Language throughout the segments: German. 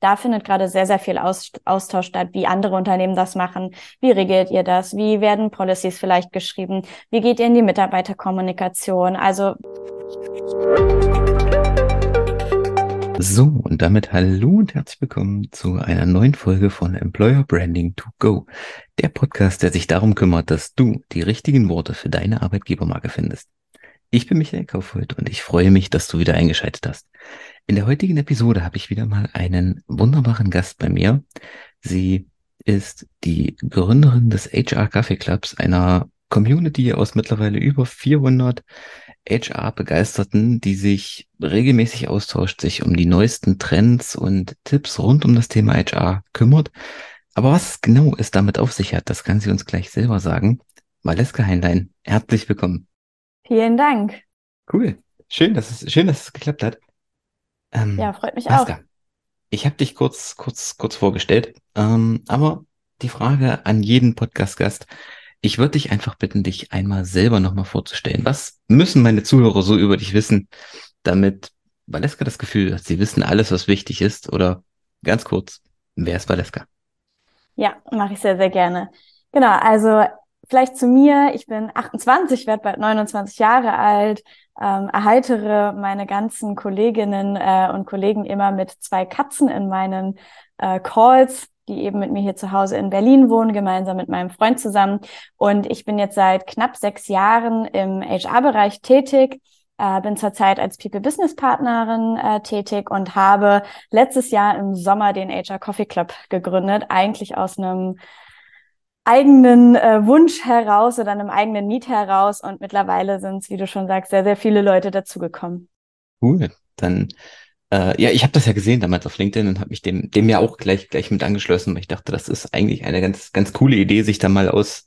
da findet gerade sehr, sehr viel Aus Austausch statt, wie andere Unternehmen das machen. Wie regelt ihr das? Wie werden Policies vielleicht geschrieben? Wie geht ihr in die Mitarbeiterkommunikation? Also so, und damit hallo und herzlich willkommen zu einer neuen Folge von Employer Branding to Go, der Podcast, der sich darum kümmert, dass du die richtigen Worte für deine Arbeitgebermarke findest. Ich bin Michael Kaufhold und ich freue mich, dass du wieder eingeschaltet hast. In der heutigen Episode habe ich wieder mal einen wunderbaren Gast bei mir. Sie ist die Gründerin des HR Coffee Clubs, einer Community aus mittlerweile über 400 HR-Begeisterten, die sich regelmäßig austauscht, sich um die neuesten Trends und Tipps rund um das Thema HR kümmert. Aber was genau es damit auf sich hat, das kann sie uns gleich selber sagen. Valeska Heinlein, herzlich willkommen. Vielen Dank. Cool. Schön, dass es, schön, dass es geklappt hat. Ähm, ja, freut mich Pascal, auch. Ich habe dich kurz, kurz, kurz vorgestellt, ähm, aber die Frage an jeden Podcast-Gast, ich würde dich einfach bitten, dich einmal selber nochmal vorzustellen. Was müssen meine Zuhörer so über dich wissen, damit Valeska das Gefühl hat, sie wissen alles, was wichtig ist? Oder ganz kurz, wer ist Valeska? Ja, mache ich sehr, sehr gerne. Genau, also vielleicht zu mir. Ich bin 28, werde bald 29 Jahre alt, ähm, erheitere meine ganzen Kolleginnen äh, und Kollegen immer mit zwei Katzen in meinen äh, Calls, die eben mit mir hier zu Hause in Berlin wohnen, gemeinsam mit meinem Freund zusammen. Und ich bin jetzt seit knapp sechs Jahren im HR-Bereich tätig. Äh, bin zurzeit als People Business Partnerin äh, tätig und habe letztes Jahr im Sommer den HR Coffee Club gegründet, eigentlich aus einem eigenen äh, Wunsch heraus oder einem eigenen Need heraus. Und mittlerweile sind es, wie du schon sagst, sehr, sehr viele Leute dazugekommen. Cool. Dann, äh, ja, ich habe das ja gesehen damals auf LinkedIn und habe mich dem, dem ja auch gleich, gleich mit angeschlossen, weil ich dachte, das ist eigentlich eine ganz, ganz coole Idee, sich da mal aus,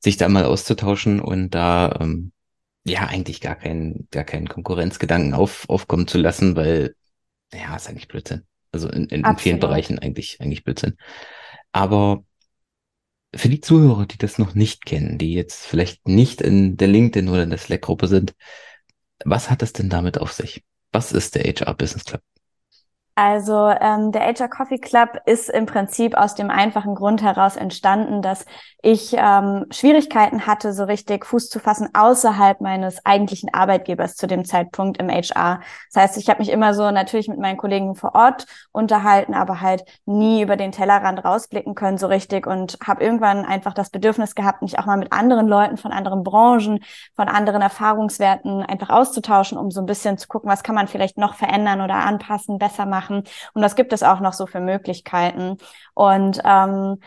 sich da mal auszutauschen und da ähm, ja eigentlich gar keinen, gar keinen Konkurrenzgedanken auf, aufkommen zu lassen, weil ja, ist eigentlich Blödsinn. Also in, in, in vielen Bereichen eigentlich, eigentlich Blödsinn. Aber für die Zuhörer, die das noch nicht kennen, die jetzt vielleicht nicht in der LinkedIn oder in der Slack-Gruppe sind, was hat es denn damit auf sich? Was ist der HR Business Club? Also ähm, der HR Coffee Club ist im Prinzip aus dem einfachen Grund heraus entstanden, dass ich ähm, Schwierigkeiten hatte, so richtig Fuß zu fassen außerhalb meines eigentlichen Arbeitgebers zu dem Zeitpunkt im HR. Das heißt, ich habe mich immer so natürlich mit meinen Kollegen vor Ort unterhalten, aber halt nie über den Tellerrand rausblicken können so richtig und habe irgendwann einfach das Bedürfnis gehabt, mich auch mal mit anderen Leuten von anderen Branchen, von anderen Erfahrungswerten einfach auszutauschen, um so ein bisschen zu gucken, was kann man vielleicht noch verändern oder anpassen, besser machen machen. Und was gibt es auch noch so für Möglichkeiten? Und ähm,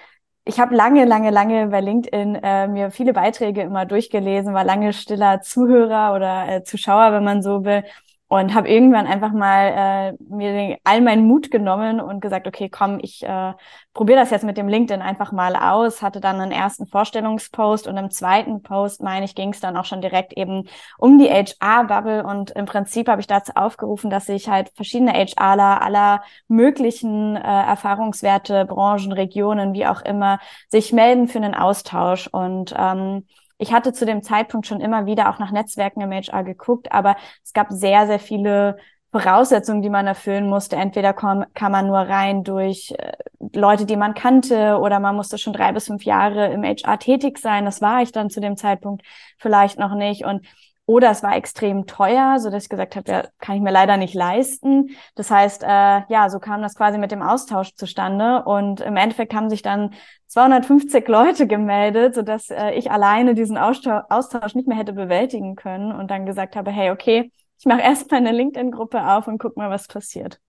ich habe lange, lange, lange bei LinkedIn äh, mir viele Beiträge immer durchgelesen, war lange stiller Zuhörer oder äh, Zuschauer, wenn man so will und habe irgendwann einfach mal äh, mir den, all meinen Mut genommen und gesagt, okay, komm, ich äh, probiere das jetzt mit dem LinkedIn einfach mal aus. Hatte dann einen ersten Vorstellungspost und im zweiten Post, meine ich, ging es dann auch schon direkt eben um die HR-Bubble und im Prinzip habe ich dazu aufgerufen, dass sich halt verschiedene HRler aller möglichen äh, Erfahrungswerte, Branchen, Regionen, wie auch immer, sich melden für einen Austausch und ähm, ich hatte zu dem Zeitpunkt schon immer wieder auch nach Netzwerken im HR geguckt, aber es gab sehr, sehr viele Voraussetzungen, die man erfüllen musste. Entweder kam, kam man nur rein durch äh, Leute, die man kannte, oder man musste schon drei bis fünf Jahre im HR tätig sein. Das war ich dann zu dem Zeitpunkt vielleicht noch nicht. Und oder es war extrem teuer, so dass ich gesagt habe, ja, kann ich mir leider nicht leisten. Das heißt, äh, ja, so kam das quasi mit dem Austausch zustande. Und im Endeffekt haben sich dann 250 Leute gemeldet, so dass äh, ich alleine diesen Austausch nicht mehr hätte bewältigen können und dann gesagt habe, hey, okay, ich mache erst mal eine LinkedIn-Gruppe auf und guck mal, was passiert.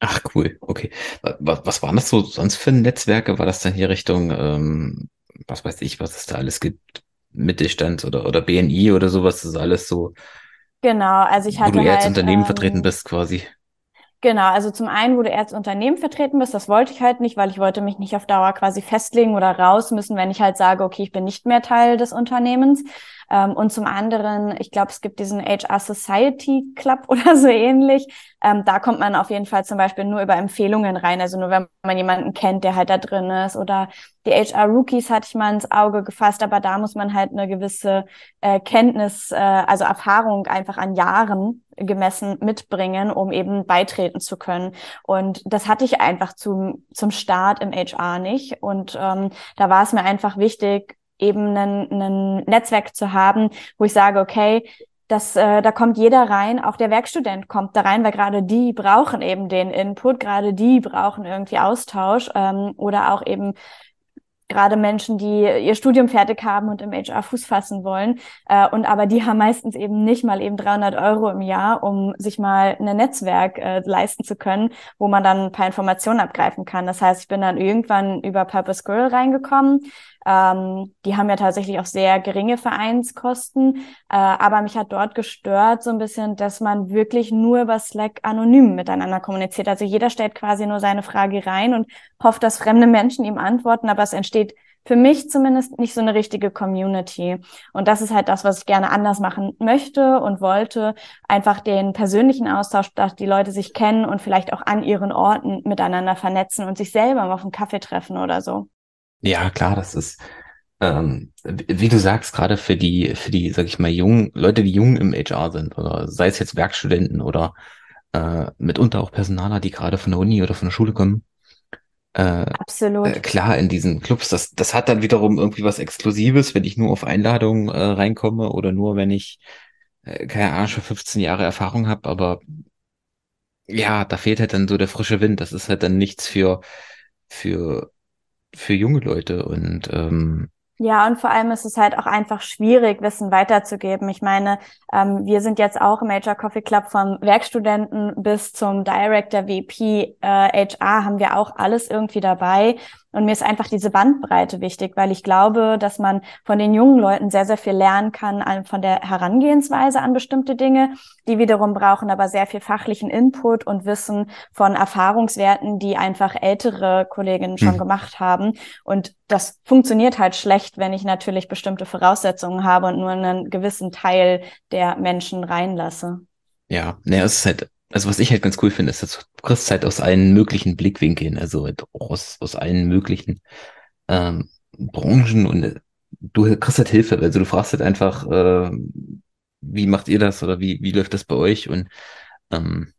Ach cool, okay. Was, was waren das so sonst für Netzwerke? War das dann hier Richtung, ähm, was weiß ich, was es da alles gibt? Mittelstand oder, oder BNI oder sowas, das ist alles so. Genau, also ich hatte. Wo du halt, als Unternehmen ähm, vertreten bist, quasi. Genau, also zum einen, wo du eher als Unternehmen vertreten bist, das wollte ich halt nicht, weil ich wollte mich nicht auf Dauer quasi festlegen oder raus müssen, wenn ich halt sage, okay, ich bin nicht mehr Teil des Unternehmens. Ähm, und zum anderen, ich glaube, es gibt diesen HR Society Club oder so ähnlich. Ähm, da kommt man auf jeden Fall zum Beispiel nur über Empfehlungen rein. Also nur wenn man jemanden kennt, der halt da drin ist. Oder die HR Rookies hatte ich mal ins Auge gefasst, aber da muss man halt eine gewisse äh, Kenntnis, äh, also Erfahrung einfach an Jahren gemessen mitbringen, um eben beitreten zu können. Und das hatte ich einfach zum, zum Start im HR nicht. Und ähm, da war es mir einfach wichtig, eben ein Netzwerk zu haben, wo ich sage, okay, das, äh, da kommt jeder rein, auch der Werkstudent kommt da rein, weil gerade die brauchen eben den Input, gerade die brauchen irgendwie Austausch ähm, oder auch eben gerade Menschen, die ihr Studium fertig haben und im HR Fuß fassen wollen. Äh, und aber die haben meistens eben nicht mal eben 300 Euro im Jahr, um sich mal ein Netzwerk äh, leisten zu können, wo man dann ein paar Informationen abgreifen kann. Das heißt, ich bin dann irgendwann über Purpose Girl reingekommen, ähm, die haben ja tatsächlich auch sehr geringe Vereinskosten, äh, aber mich hat dort gestört so ein bisschen, dass man wirklich nur über Slack anonym miteinander kommuniziert. Also jeder stellt quasi nur seine Frage rein und hofft, dass fremde Menschen ihm antworten, aber es entsteht für mich zumindest nicht so eine richtige Community. Und das ist halt das, was ich gerne anders machen möchte und wollte. Einfach den persönlichen Austausch, dass die Leute sich kennen und vielleicht auch an ihren Orten miteinander vernetzen und sich selber mal auf einen Kaffee treffen oder so. Ja, klar, das ist, ähm, wie du sagst, gerade für die, für die, sag ich mal, jungen, Leute, die jung im HR sind, oder sei es jetzt Werkstudenten oder äh, mitunter auch Personaler, die gerade von der Uni oder von der Schule kommen. Äh, Absolut. Äh, klar, in diesen Clubs, das, das hat dann wiederum irgendwie was Exklusives, wenn ich nur auf Einladung äh, reinkomme oder nur, wenn ich, äh, keine Ahnung, schon 15 Jahre Erfahrung habe, aber ja, da fehlt halt dann so der frische Wind. Das ist halt dann nichts für, für für junge Leute und ähm, ja, und vor allem ist es halt auch einfach schwierig, Wissen weiterzugeben. Ich meine, ähm, wir sind jetzt auch im HR Coffee Club vom Werkstudenten bis zum Director VP äh, HR haben wir auch alles irgendwie dabei. Und mir ist einfach diese Bandbreite wichtig, weil ich glaube, dass man von den jungen Leuten sehr, sehr viel lernen kann von der Herangehensweise an bestimmte Dinge. Die wiederum brauchen aber sehr viel fachlichen Input und Wissen von Erfahrungswerten, die einfach ältere Kolleginnen schon hm. gemacht haben. Und das funktioniert halt schlecht, wenn ich natürlich bestimmte Voraussetzungen habe und nur einen gewissen Teil der Menschen reinlasse. Ja, naja, es ist halt also was ich halt ganz cool finde, ist, dass du kriegst halt aus allen möglichen Blickwinkeln, also halt aus, aus allen möglichen ähm, Branchen und äh, du kriegst halt Hilfe. Also du fragst halt einfach, äh, wie macht ihr das oder wie, wie läuft das bei euch? Und ähm,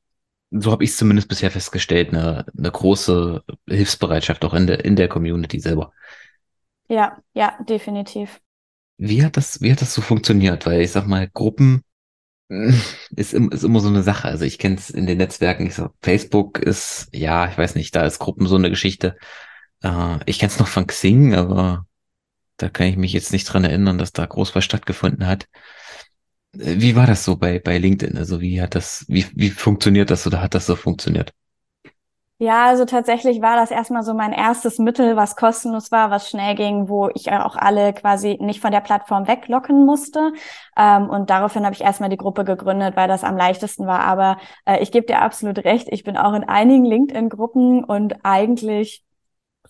so habe ich es zumindest bisher festgestellt, eine, eine große Hilfsbereitschaft auch in der, in der Community selber. Ja, ja, definitiv. Wie hat das, wie hat das so funktioniert? Weil ich sag mal, Gruppen ist, ist immer so eine Sache. Also ich kenne es in den Netzwerken. Ich so, Facebook ist, ja, ich weiß nicht, da ist Gruppen so eine Geschichte. Äh, ich kenne es noch von Xing, aber da kann ich mich jetzt nicht dran erinnern, dass da groß was stattgefunden hat. Äh, wie war das so bei, bei LinkedIn? Also wie hat das, wie, wie funktioniert das oder hat das so funktioniert? Ja, also tatsächlich war das erstmal so mein erstes Mittel, was kostenlos war, was schnell ging, wo ich auch alle quasi nicht von der Plattform weglocken musste. Ähm, und daraufhin habe ich erstmal die Gruppe gegründet, weil das am leichtesten war. Aber äh, ich gebe dir absolut recht, ich bin auch in einigen LinkedIn-Gruppen und eigentlich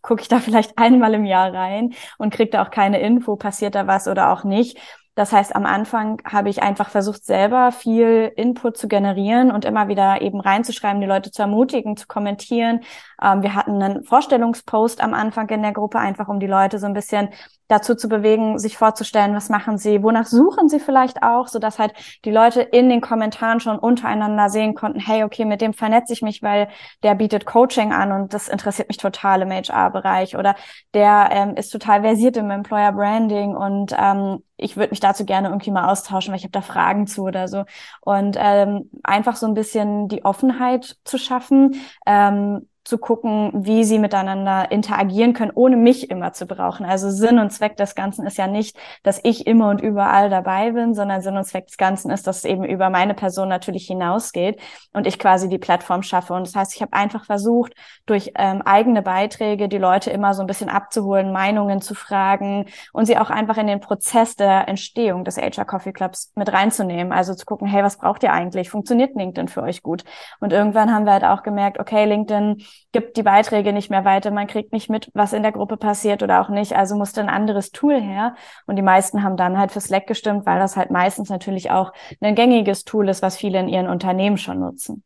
gucke ich da vielleicht einmal im Jahr rein und kriege da auch keine Info, passiert da was oder auch nicht. Das heißt, am Anfang habe ich einfach versucht, selber viel Input zu generieren und immer wieder eben reinzuschreiben, die Leute zu ermutigen, zu kommentieren. Ähm, wir hatten einen Vorstellungspost am Anfang in der Gruppe, einfach um die Leute so ein bisschen dazu zu bewegen, sich vorzustellen, was machen sie, wonach suchen sie vielleicht auch, so dass halt die Leute in den Kommentaren schon untereinander sehen konnten, hey, okay, mit dem vernetze ich mich, weil der bietet Coaching an und das interessiert mich total im HR-Bereich oder der ähm, ist total versiert im Employer Branding und ähm, ich würde mich dazu gerne irgendwie mal austauschen, weil ich habe da Fragen zu oder so. Und ähm, einfach so ein bisschen die Offenheit zu schaffen, ähm, zu gucken, wie sie miteinander interagieren können, ohne mich immer zu brauchen. Also Sinn und Zweck des Ganzen ist ja nicht, dass ich immer und überall dabei bin, sondern Sinn und Zweck des Ganzen ist, dass es eben über meine Person natürlich hinausgeht und ich quasi die Plattform schaffe. Und das heißt, ich habe einfach versucht, durch ähm, eigene Beiträge die Leute immer so ein bisschen abzuholen, Meinungen zu fragen und sie auch einfach in den Prozess der Entstehung des HR Coffee Clubs mit reinzunehmen. Also zu gucken, hey, was braucht ihr eigentlich? Funktioniert LinkedIn für euch gut? Und irgendwann haben wir halt auch gemerkt, okay, LinkedIn gibt die Beiträge nicht mehr weiter, man kriegt nicht mit, was in der Gruppe passiert oder auch nicht. Also musste ein anderes Tool her. Und die meisten haben dann halt für Slack gestimmt, weil das halt meistens natürlich auch ein gängiges Tool ist, was viele in ihren Unternehmen schon nutzen.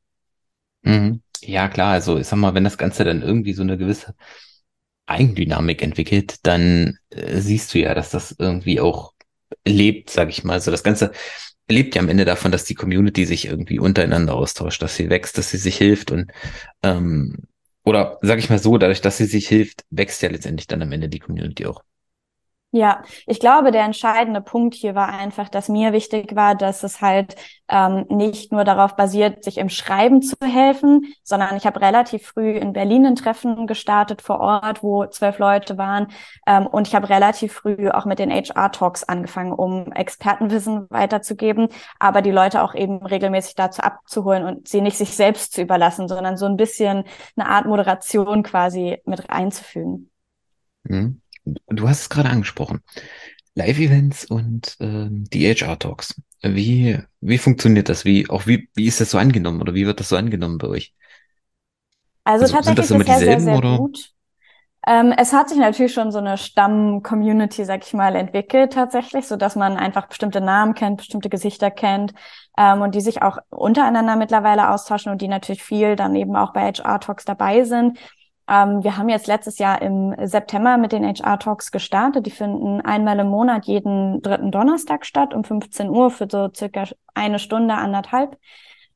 Mhm. Ja, klar, also ich sag mal, wenn das Ganze dann irgendwie so eine gewisse Eigendynamik entwickelt, dann äh, siehst du ja, dass das irgendwie auch lebt, sag ich mal. Also das Ganze lebt ja am Ende davon, dass die Community sich irgendwie untereinander austauscht, dass sie wächst, dass sie sich hilft und ähm, oder sag ich mal so, dadurch, dass sie sich hilft, wächst ja letztendlich dann am Ende die Community auch. Ja, ich glaube, der entscheidende Punkt hier war einfach, dass mir wichtig war, dass es halt ähm, nicht nur darauf basiert, sich im Schreiben zu helfen, sondern ich habe relativ früh in Berlin ein Treffen gestartet vor Ort, wo zwölf Leute waren. Ähm, und ich habe relativ früh auch mit den HR-Talks angefangen, um Expertenwissen weiterzugeben, aber die Leute auch eben regelmäßig dazu abzuholen und sie nicht sich selbst zu überlassen, sondern so ein bisschen eine Art Moderation quasi mit einzufügen. Mhm du hast es gerade angesprochen. Live-Events und ähm, die HR-Talks. Wie, wie funktioniert das? Wie, auch wie, wie ist das so angenommen oder wie wird das so angenommen bei euch? Also, also tatsächlich sind das immer dieselben sehr, sehr oder? Gut. Ähm, es hat sich natürlich schon so eine Stamm-Community, sag ich mal, entwickelt tatsächlich, so dass man einfach bestimmte Namen kennt, bestimmte Gesichter kennt ähm, und die sich auch untereinander mittlerweile austauschen und die natürlich viel dann eben auch bei HR-Talks dabei sind. Ähm, wir haben jetzt letztes Jahr im September mit den HR Talks gestartet. Die finden einmal im Monat jeden dritten Donnerstag statt um 15 Uhr für so circa eine Stunde, anderthalb.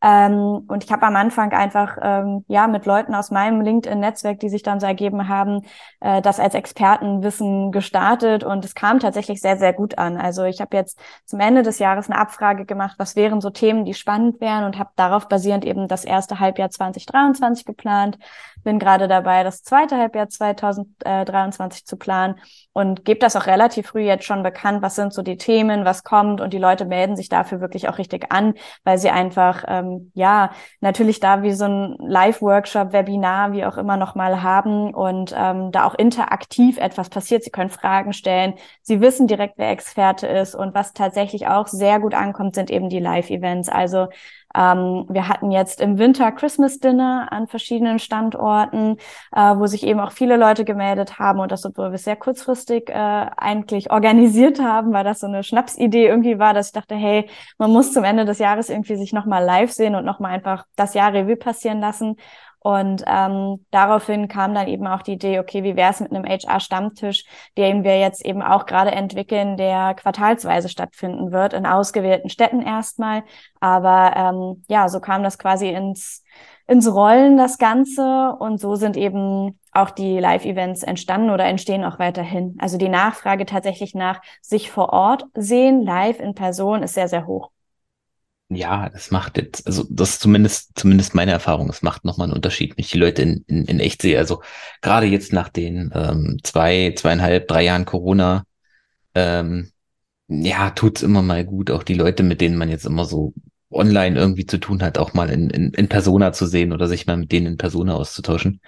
Ähm, und ich habe am Anfang einfach ähm, ja mit Leuten aus meinem LinkedIn-Netzwerk, die sich dann so ergeben haben, äh, das als Expertenwissen gestartet und es kam tatsächlich sehr, sehr gut an. Also ich habe jetzt zum Ende des Jahres eine Abfrage gemacht, was wären so Themen, die spannend wären und habe darauf basierend eben das erste Halbjahr 2023 geplant. Bin gerade dabei, das zweite Halbjahr 2023 zu planen und gebe das auch relativ früh jetzt schon bekannt, was sind so die Themen, was kommt und die Leute melden sich dafür wirklich auch richtig an, weil sie einfach ähm, ja natürlich da wie so ein Live-Workshop, Webinar, wie auch immer nochmal haben und ähm, da auch interaktiv etwas passiert. Sie können Fragen stellen, sie wissen direkt, wer Experte ist und was tatsächlich auch sehr gut ankommt, sind eben die Live-Events. Also ähm, wir hatten jetzt im Winter Christmas Dinner an verschiedenen Standorten, äh, wo sich eben auch viele Leute gemeldet haben und das, obwohl wir sehr kurzfristig äh, eigentlich organisiert haben, weil das so eine Schnapsidee irgendwie war, dass ich dachte, hey, man muss zum Ende des Jahres irgendwie sich nochmal live sehen und nochmal einfach das Jahr Revue passieren lassen. Und ähm, daraufhin kam dann eben auch die Idee, okay, wie wäre es mit einem HR-Stammtisch, den wir jetzt eben auch gerade entwickeln, der quartalsweise stattfinden wird, in ausgewählten Städten erstmal. Aber ähm, ja, so kam das quasi ins, ins Rollen, das Ganze. Und so sind eben auch die Live-Events entstanden oder entstehen auch weiterhin. Also die Nachfrage tatsächlich nach sich vor Ort sehen, live in Person, ist sehr, sehr hoch. Ja, das macht jetzt, also das ist zumindest, zumindest meine Erfahrung, es macht nochmal einen Unterschied, wenn ich die Leute in, in, in echt sehe. Also gerade jetzt nach den ähm, zwei, zweieinhalb, drei Jahren Corona, ähm, ja, tut's immer mal gut, auch die Leute, mit denen man jetzt immer so online irgendwie zu tun hat, auch mal in, in, in Persona zu sehen oder sich mal mit denen in Persona auszutauschen.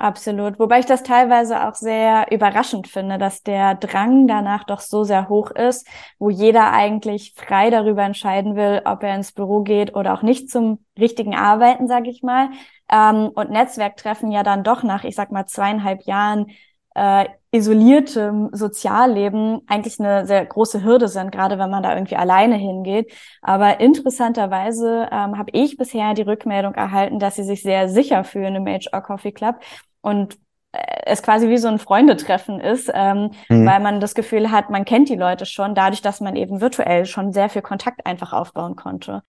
Absolut. Wobei ich das teilweise auch sehr überraschend finde, dass der Drang danach doch so sehr hoch ist, wo jeder eigentlich frei darüber entscheiden will, ob er ins Büro geht oder auch nicht zum richtigen Arbeiten, sage ich mal. Ähm, und Netzwerktreffen ja dann doch nach, ich sag mal, zweieinhalb Jahren äh, isoliertem Sozialleben eigentlich eine sehr große Hürde sind, gerade wenn man da irgendwie alleine hingeht. Aber interessanterweise ähm, habe ich bisher die Rückmeldung erhalten, dass sie sich sehr sicher fühlen im HR Coffee Club und äh, es quasi wie so ein Freundetreffen ist, ähm, mhm. weil man das Gefühl hat, man kennt die Leute schon, dadurch, dass man eben virtuell schon sehr viel Kontakt einfach aufbauen konnte.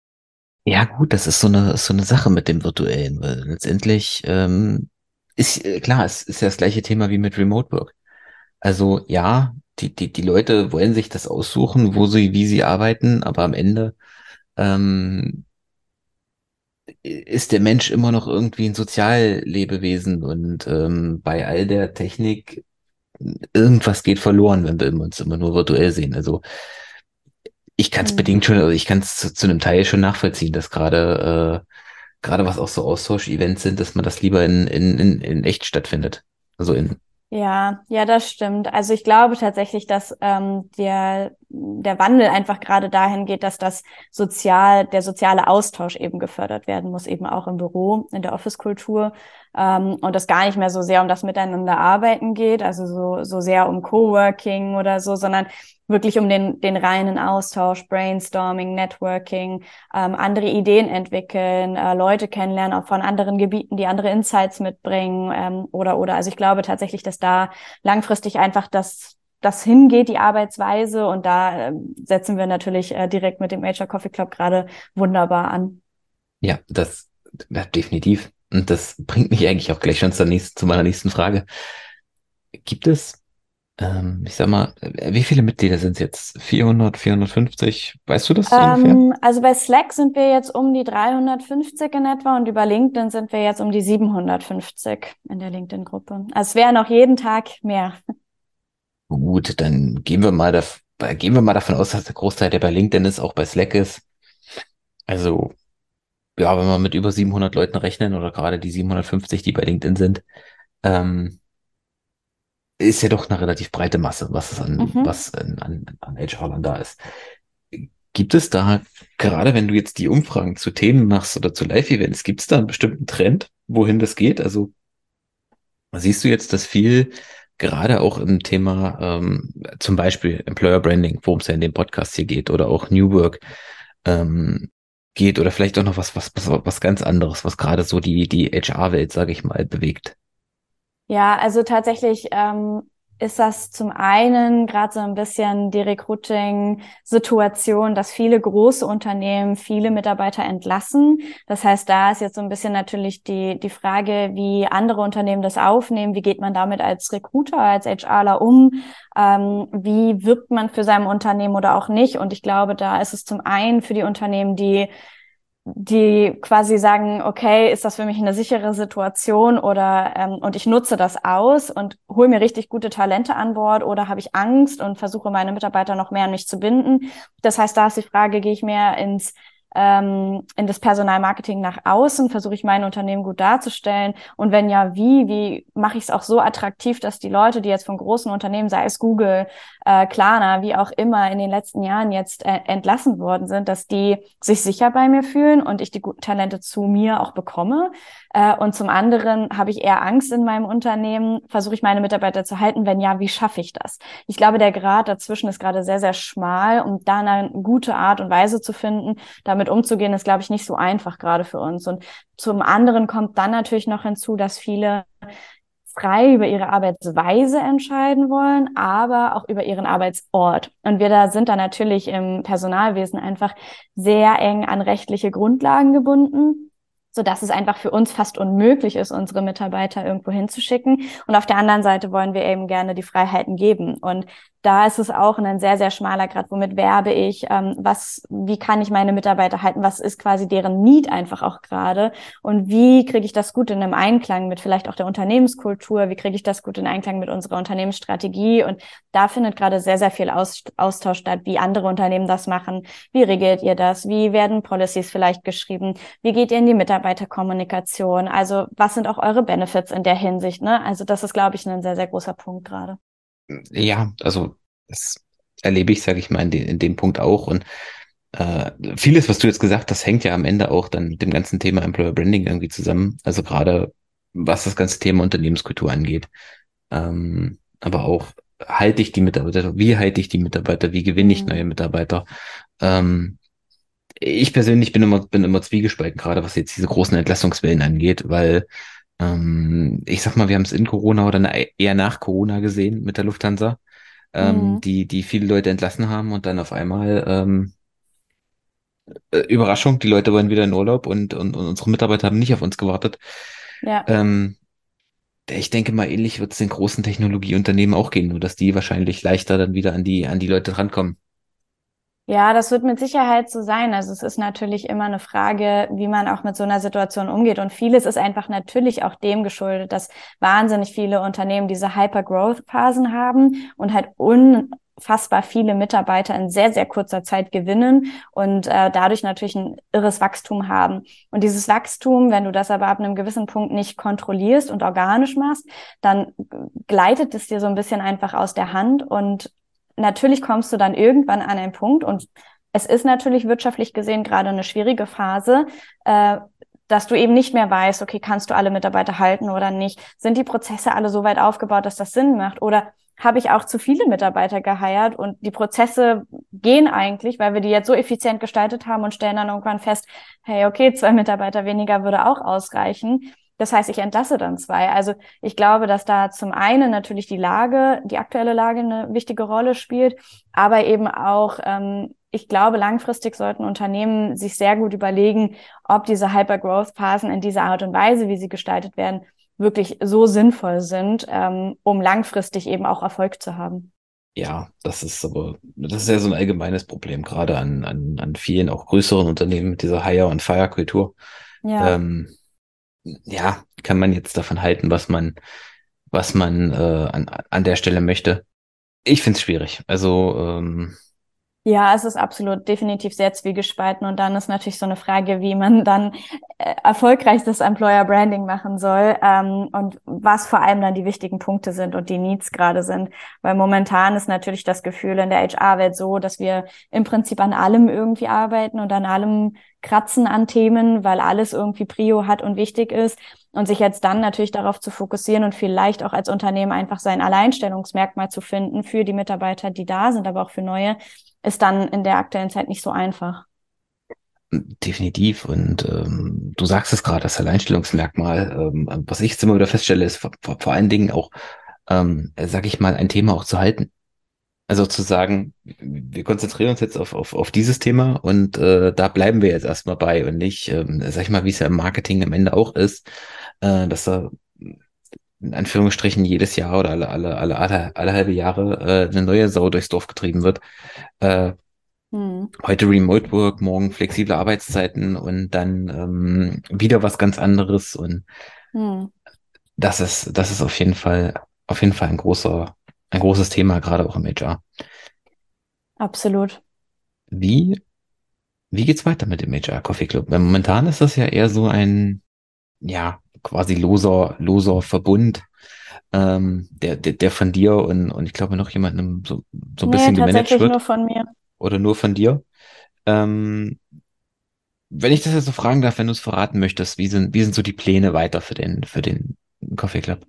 Ja, gut, das ist so eine, so eine Sache mit dem Virtuellen, weil letztendlich ähm, ist äh, klar, es ist ja das gleiche Thema wie mit Remote Work. Also ja, die, die, die Leute wollen sich das aussuchen, wo sie, wie sie arbeiten, aber am Ende ähm, ist der Mensch immer noch irgendwie ein Soziallebewesen und ähm, bei all der Technik irgendwas geht verloren, wenn wir uns immer nur virtuell sehen. Also ich kann es mhm. bedingt schon, also ich kann es zu, zu, einem Teil schon nachvollziehen, dass gerade äh, gerade was auch so Austausch-Events sind, dass man das lieber in, in, in, in echt stattfindet. Also in ja, ja, das stimmt. Also ich glaube tatsächlich, dass ähm, der, der Wandel einfach gerade dahin geht, dass das sozial, der soziale Austausch eben gefördert werden muss, eben auch im Büro, in der Office-Kultur. Ähm, und es gar nicht mehr so sehr um das Miteinander arbeiten geht, also so, so sehr um Coworking oder so, sondern wirklich um den, den reinen Austausch, Brainstorming, Networking, ähm, andere Ideen entwickeln, äh, Leute kennenlernen, auch von anderen Gebieten, die andere Insights mitbringen ähm, oder oder. Also ich glaube tatsächlich, dass da langfristig einfach das das hingeht, die Arbeitsweise. Und da äh, setzen wir natürlich äh, direkt mit dem HR Coffee Club gerade wunderbar an. Ja, das ja, definitiv. Und das bringt mich eigentlich auch gleich schon zur nächsten, zu meiner nächsten Frage. Gibt es, ähm, ich sag mal, wie viele Mitglieder sind es jetzt? 400, 450? Weißt du das ähm, ungefähr? Also bei Slack sind wir jetzt um die 350 in etwa und über LinkedIn sind wir jetzt um die 750 in der LinkedIn-Gruppe. Also es wären auch jeden Tag mehr. Gut, dann gehen wir mal, da, gehen wir mal davon aus, dass der Großteil, der bei LinkedIn ist, auch bei Slack ist. Also, ja, wenn wir mit über 700 Leuten rechnen oder gerade die 750, die bei LinkedIn sind, ähm, ist ja doch eine relativ breite Masse, was es an, mhm. was an, an, an HR-Lern da ist. Gibt es da, gerade wenn du jetzt die Umfragen zu Themen machst oder zu Live-Events, gibt es da einen bestimmten Trend, wohin das geht? Also siehst du jetzt, dass viel gerade auch im Thema ähm, zum Beispiel Employer Branding, worum es ja in dem Podcast hier geht, oder auch New Work ähm, geht, oder vielleicht auch noch was, was, was, was ganz anderes, was gerade so die, die HR-Welt, sage ich mal, bewegt. Ja, also tatsächlich ähm, ist das zum einen gerade so ein bisschen die Recruiting-Situation, dass viele große Unternehmen viele Mitarbeiter entlassen. Das heißt, da ist jetzt so ein bisschen natürlich die, die Frage, wie andere Unternehmen das aufnehmen. Wie geht man damit als Recruiter, als HRler um? Ähm, wie wirbt man für sein Unternehmen oder auch nicht? Und ich glaube, da ist es zum einen für die Unternehmen, die die quasi sagen, okay, ist das für mich eine sichere Situation oder ähm, und ich nutze das aus und hole mir richtig gute Talente an Bord oder habe ich Angst und versuche meine Mitarbeiter noch mehr an mich zu binden. Das heißt, da ist die Frage, gehe ich mehr ins ähm, in das Personalmarketing nach außen? Versuche ich mein Unternehmen gut darzustellen? Und wenn ja, wie? Wie mache ich es auch so attraktiv, dass die Leute, die jetzt von großen Unternehmen, sei es Google, äh, Klarna, wie auch immer, in den letzten Jahren jetzt äh, entlassen worden sind, dass die sich sicher bei mir fühlen und ich die guten Talente zu mir auch bekomme? Äh, und zum anderen habe ich eher Angst in meinem Unternehmen, versuche ich meine Mitarbeiter zu halten. Wenn ja, wie schaffe ich das? Ich glaube, der Grad dazwischen ist gerade sehr, sehr schmal, um da eine gute Art und Weise zu finden, damit umzugehen, ist, glaube ich, nicht so einfach gerade für uns. Und zum anderen kommt dann natürlich noch hinzu, dass viele frei über ihre Arbeitsweise entscheiden wollen, aber auch über ihren Arbeitsort. Und wir da sind da natürlich im Personalwesen einfach sehr eng an rechtliche Grundlagen gebunden so dass es einfach für uns fast unmöglich ist, unsere Mitarbeiter irgendwo hinzuschicken. Und auf der anderen Seite wollen wir eben gerne die Freiheiten geben. Und da ist es auch ein sehr, sehr schmaler Grad, womit werbe ich, ähm, was, wie kann ich meine Mitarbeiter halten, was ist quasi deren Need einfach auch gerade? Und wie kriege ich das gut in einem Einklang mit vielleicht auch der Unternehmenskultur, wie kriege ich das gut in Einklang mit unserer Unternehmensstrategie? Und da findet gerade sehr, sehr viel Aus Austausch statt, wie andere Unternehmen das machen, wie regelt ihr das, wie werden Policies vielleicht geschrieben, wie geht ihr in die Mitarbeiterkommunikation, also was sind auch eure Benefits in der Hinsicht, ne? Also das ist, glaube ich, ein sehr, sehr großer Punkt gerade ja, also das erlebe ich, sage ich mal, in, de, in dem Punkt auch. Und äh, vieles, was du jetzt gesagt hast, hängt ja am Ende auch dann mit dem ganzen Thema Employer Branding irgendwie zusammen. Also gerade was das ganze Thema Unternehmenskultur angeht. Ähm, aber auch halte ich die Mitarbeiter, wie halte ich die Mitarbeiter, wie gewinne ich mhm. neue Mitarbeiter. Ähm, ich persönlich bin immer, bin immer zwiegespalten, gerade was jetzt diese großen Entlassungswellen angeht, weil ähm, ich sag mal, wir haben es in Corona oder eher nach Corona gesehen mit der Lufthansa, ähm, mhm. die, die viele Leute entlassen haben und dann auf einmal ähm, äh, Überraschung, die Leute wollen wieder in Urlaub und, und, und unsere Mitarbeiter haben nicht auf uns gewartet. Ja. Ähm, ich denke mal, ähnlich wird es den großen Technologieunternehmen auch gehen, nur dass die wahrscheinlich leichter dann wieder an die, an die Leute rankommen. Ja, das wird mit Sicherheit so sein. Also es ist natürlich immer eine Frage, wie man auch mit so einer Situation umgeht. Und vieles ist einfach natürlich auch dem geschuldet, dass wahnsinnig viele Unternehmen diese Hyper-Growth-Phasen haben und halt unfassbar viele Mitarbeiter in sehr, sehr kurzer Zeit gewinnen und äh, dadurch natürlich ein irres Wachstum haben. Und dieses Wachstum, wenn du das aber ab einem gewissen Punkt nicht kontrollierst und organisch machst, dann gleitet es dir so ein bisschen einfach aus der Hand und natürlich kommst du dann irgendwann an einen Punkt und es ist natürlich wirtschaftlich gesehen gerade eine schwierige Phase, äh, dass du eben nicht mehr weißt, okay, kannst du alle Mitarbeiter halten oder nicht? Sind die Prozesse alle so weit aufgebaut, dass das Sinn macht? Oder habe ich auch zu viele Mitarbeiter geheiert und die Prozesse gehen eigentlich, weil wir die jetzt so effizient gestaltet haben und stellen dann irgendwann fest, hey, okay, zwei Mitarbeiter weniger würde auch ausreichen. Das heißt, ich entlasse dann zwei. Also ich glaube, dass da zum einen natürlich die Lage, die aktuelle Lage eine wichtige Rolle spielt, aber eben auch, ähm, ich glaube, langfristig sollten Unternehmen sich sehr gut überlegen, ob diese Hyper-Growth-Phasen in dieser Art und Weise, wie sie gestaltet werden, wirklich so sinnvoll sind, ähm, um langfristig eben auch Erfolg zu haben. Ja, das ist aber, das ist ja so ein allgemeines Problem, gerade an, an, an vielen auch größeren Unternehmen mit dieser Hire- und Fire-Kultur. Ja. Ähm, ja, kann man jetzt davon halten, was man, was man äh, an, an der Stelle möchte. Ich finde es schwierig. Also ähm, ja, es ist absolut definitiv sehr zwiegespalten und dann ist natürlich so eine Frage, wie man dann äh, erfolgreich das Employer Branding machen soll ähm, und was vor allem dann die wichtigen Punkte sind und die Needs gerade sind. Weil momentan ist natürlich das Gefühl in der HR-Welt so, dass wir im Prinzip an allem irgendwie arbeiten und an allem kratzen an Themen, weil alles irgendwie Prio hat und wichtig ist und sich jetzt dann natürlich darauf zu fokussieren und vielleicht auch als Unternehmen einfach sein Alleinstellungsmerkmal zu finden für die Mitarbeiter, die da sind, aber auch für neue, ist dann in der aktuellen Zeit nicht so einfach. Definitiv. Und ähm, du sagst es gerade, das Alleinstellungsmerkmal. Ähm, was ich jetzt immer wieder feststelle, ist vor, vor allen Dingen auch, ähm, sag ich mal, ein Thema auch zu halten. Also zu sagen, wir konzentrieren uns jetzt auf, auf, auf dieses Thema und äh, da bleiben wir jetzt erstmal bei und nicht, ähm, sag ich mal, wie es ja im Marketing am Ende auch ist, äh, dass da in Anführungsstrichen jedes Jahr oder alle, alle, alle, alle, alle halbe Jahre äh, eine neue Sau durchs Dorf getrieben wird. Äh, hm. Heute Remote Work, morgen flexible Arbeitszeiten und dann ähm, wieder was ganz anderes. Und hm. das ist, das ist auf jeden Fall, auf jeden Fall ein großer, ein großes Thema, gerade auch im HR. Absolut. Wie, wie geht's weiter mit dem HR Coffee Club? Weil momentan ist das ja eher so ein, ja, quasi loser, loser Verbund, ähm, der, der, der von dir und, und ich glaube noch jemandem so, so ein nee, bisschen gemanagt wird. nur von mir. Oder nur von dir. Ähm, wenn ich das jetzt so fragen darf, wenn du es verraten möchtest, wie sind, wie sind so die Pläne weiter für den, für den Coffee Club?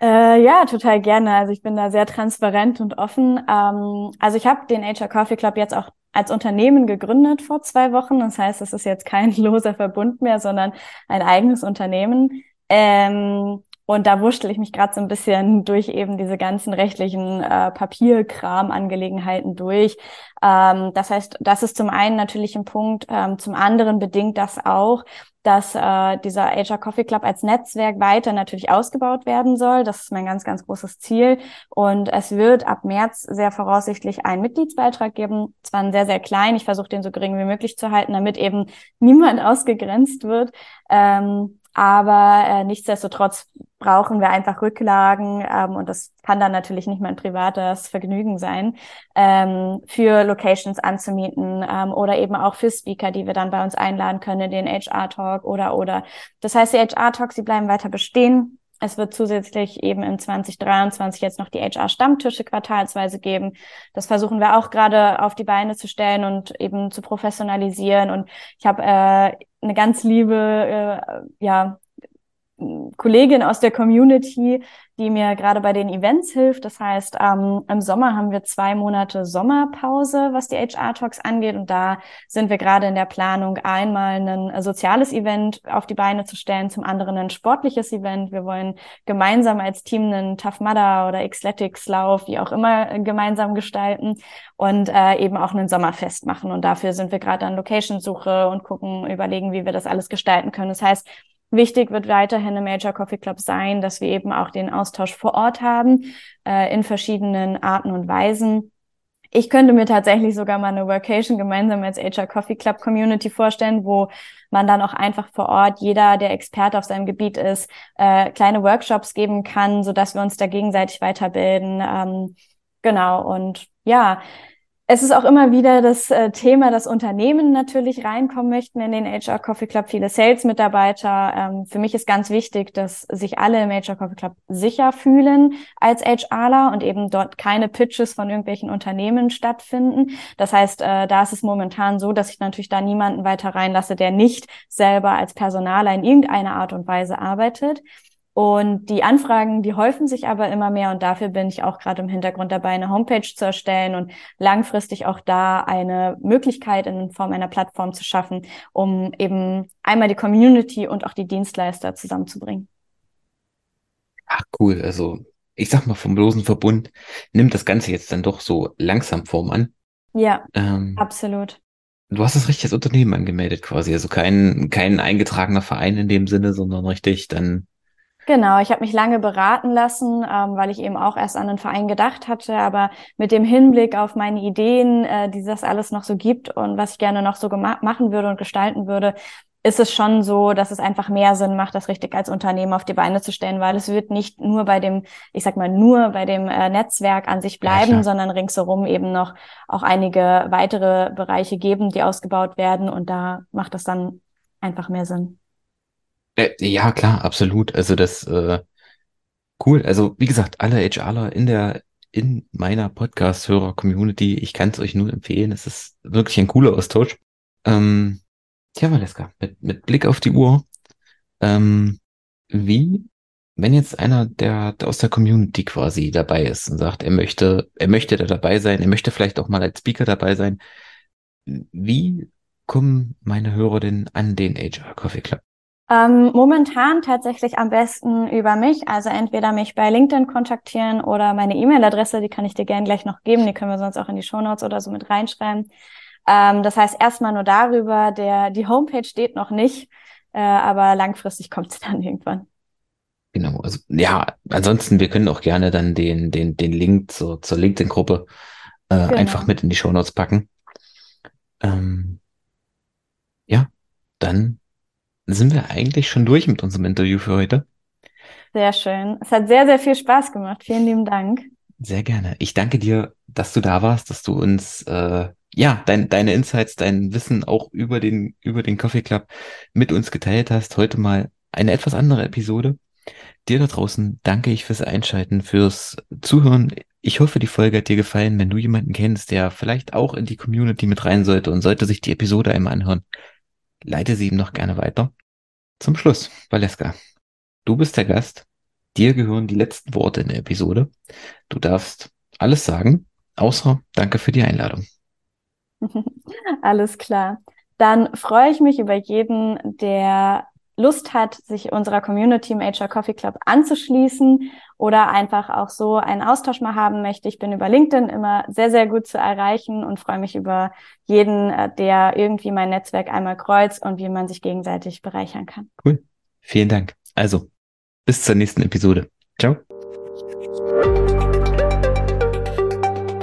Äh, ja, total gerne. Also ich bin da sehr transparent und offen. Ähm, also ich habe den HR Coffee Club jetzt auch als Unternehmen gegründet vor zwei Wochen. Das heißt, es ist jetzt kein loser Verbund mehr, sondern ein eigenes Unternehmen. Ähm, und da wurschtel ich mich gerade so ein bisschen durch eben diese ganzen rechtlichen äh, Papierkram-Angelegenheiten durch. Ähm, das heißt, das ist zum einen natürlich ein Punkt, ähm, zum anderen bedingt das auch, dass äh, dieser HR Coffee Club als Netzwerk weiter natürlich ausgebaut werden soll. Das ist mein ganz, ganz großes Ziel. Und es wird ab März sehr voraussichtlich einen Mitgliedsbeitrag geben. Zwar ein sehr, sehr klein. Ich versuche den so gering wie möglich zu halten, damit eben niemand ausgegrenzt wird. Ähm, aber äh, nichtsdestotrotz brauchen wir einfach Rücklagen ähm, und das kann dann natürlich nicht mein privates Vergnügen sein, ähm, für Locations anzumieten ähm, oder eben auch für Speaker, die wir dann bei uns einladen können, den HR-Talk oder oder. Das heißt, die HR-Talks, die bleiben weiter bestehen. Es wird zusätzlich eben im 2023 jetzt noch die HR-Stammtische quartalsweise geben. Das versuchen wir auch gerade auf die Beine zu stellen und eben zu professionalisieren. Und ich habe äh, eine ganz liebe äh, ja, Kollegin aus der Community, die mir gerade bei den Events hilft. Das heißt, ähm, im Sommer haben wir zwei Monate Sommerpause, was die HR-Talks angeht. Und da sind wir gerade in der Planung, einmal ein soziales Event auf die Beine zu stellen, zum anderen ein sportliches Event. Wir wollen gemeinsam als Team einen Tough Mudder oder Xletics Lauf, wie auch immer, gemeinsam gestalten und äh, eben auch einen Sommerfest machen. Und dafür sind wir gerade an Location-Suche und gucken, überlegen, wie wir das alles gestalten können. Das heißt, Wichtig wird weiterhin im Major Coffee Club sein, dass wir eben auch den Austausch vor Ort haben, äh, in verschiedenen Arten und Weisen. Ich könnte mir tatsächlich sogar mal eine Workation gemeinsam als HR Coffee Club Community vorstellen, wo man dann auch einfach vor Ort, jeder, der Experte auf seinem Gebiet ist, äh, kleine Workshops geben kann, so dass wir uns da gegenseitig weiterbilden. Ähm, genau. Und ja, es ist auch immer wieder das äh, Thema, dass Unternehmen natürlich reinkommen möchten in den HR Coffee Club, viele Sales-Mitarbeiter. Ähm, für mich ist ganz wichtig, dass sich alle im HR Coffee Club sicher fühlen als HRler und eben dort keine Pitches von irgendwelchen Unternehmen stattfinden. Das heißt, äh, da ist es momentan so, dass ich natürlich da niemanden weiter reinlasse, der nicht selber als Personaler in irgendeiner Art und Weise arbeitet. Und die Anfragen, die häufen sich aber immer mehr und dafür bin ich auch gerade im Hintergrund dabei, eine Homepage zu erstellen und langfristig auch da eine Möglichkeit in Form einer Plattform zu schaffen, um eben einmal die Community und auch die Dienstleister zusammenzubringen. Ach cool, also ich sag mal vom bloßen Verbund nimmt das Ganze jetzt dann doch so langsam Form an. Ja, ähm, absolut. Du hast das richtig als Unternehmen angemeldet quasi, also kein, kein eingetragener Verein in dem Sinne, sondern richtig dann Genau, ich habe mich lange beraten lassen, ähm, weil ich eben auch erst an den Verein gedacht hatte, aber mit dem Hinblick auf meine Ideen, äh, die das alles noch so gibt und was ich gerne noch so machen würde und gestalten würde, ist es schon so, dass es einfach mehr Sinn macht, das richtig als Unternehmen auf die Beine zu stellen, weil es wird nicht nur bei dem, ich sag mal, nur bei dem äh, Netzwerk an sich bleiben, ja, sondern ringsherum eben noch auch einige weitere Bereiche geben, die ausgebaut werden und da macht es dann einfach mehr Sinn. Äh, ja, klar, absolut. Also das äh, cool. Also wie gesagt, alle HRler in der in meiner Podcast-Hörer-Community, ich kann es euch nur empfehlen. Es ist wirklich ein cooler Austausch. Ähm, tja, Valeska, mit, mit Blick auf die Uhr, ähm, wie, wenn jetzt einer der, der aus der Community quasi dabei ist und sagt, er möchte, er möchte da dabei sein, er möchte vielleicht auch mal als Speaker dabei sein, wie kommen meine Hörer denn an den HR Coffee Club? Ähm, momentan tatsächlich am besten über mich, also entweder mich bei LinkedIn kontaktieren oder meine E-Mail-Adresse, die kann ich dir gerne gleich noch geben, die können wir sonst auch in die Shownotes oder so mit reinschreiben. Ähm, das heißt erstmal nur darüber, der die Homepage steht noch nicht, äh, aber langfristig kommt sie dann irgendwann. Genau, also ja, ansonsten, wir können auch gerne dann den, den, den Link zur, zur LinkedIn-Gruppe äh, genau. einfach mit in die Shownotes packen. Ähm, ja, dann sind wir eigentlich schon durch mit unserem Interview für heute. Sehr schön. Es hat sehr, sehr viel Spaß gemacht. Vielen lieben Dank. Sehr gerne. Ich danke dir, dass du da warst, dass du uns äh, ja dein, deine Insights, dein Wissen auch über den über den Coffee Club mit uns geteilt hast. Heute mal eine etwas andere Episode. Dir da draußen danke ich fürs Einschalten, fürs Zuhören. Ich hoffe, die Folge hat dir gefallen. Wenn du jemanden kennst, der vielleicht auch in die Community mit rein sollte und sollte sich die Episode einmal anhören, leite sie ihm noch gerne weiter. Zum Schluss, Valeska, du bist der Gast. Dir gehören die letzten Worte in der Episode. Du darfst alles sagen, außer danke für die Einladung. Alles klar. Dann freue ich mich über jeden, der Lust hat, sich unserer Community im HR Coffee Club anzuschließen oder einfach auch so einen Austausch mal haben möchte. Ich bin über LinkedIn immer sehr, sehr gut zu erreichen und freue mich über jeden, äh, der irgendwie mein Netzwerk einmal kreuzt und wie man sich gegenseitig bereichern kann. Cool. Vielen Dank. Also, bis zur nächsten Episode.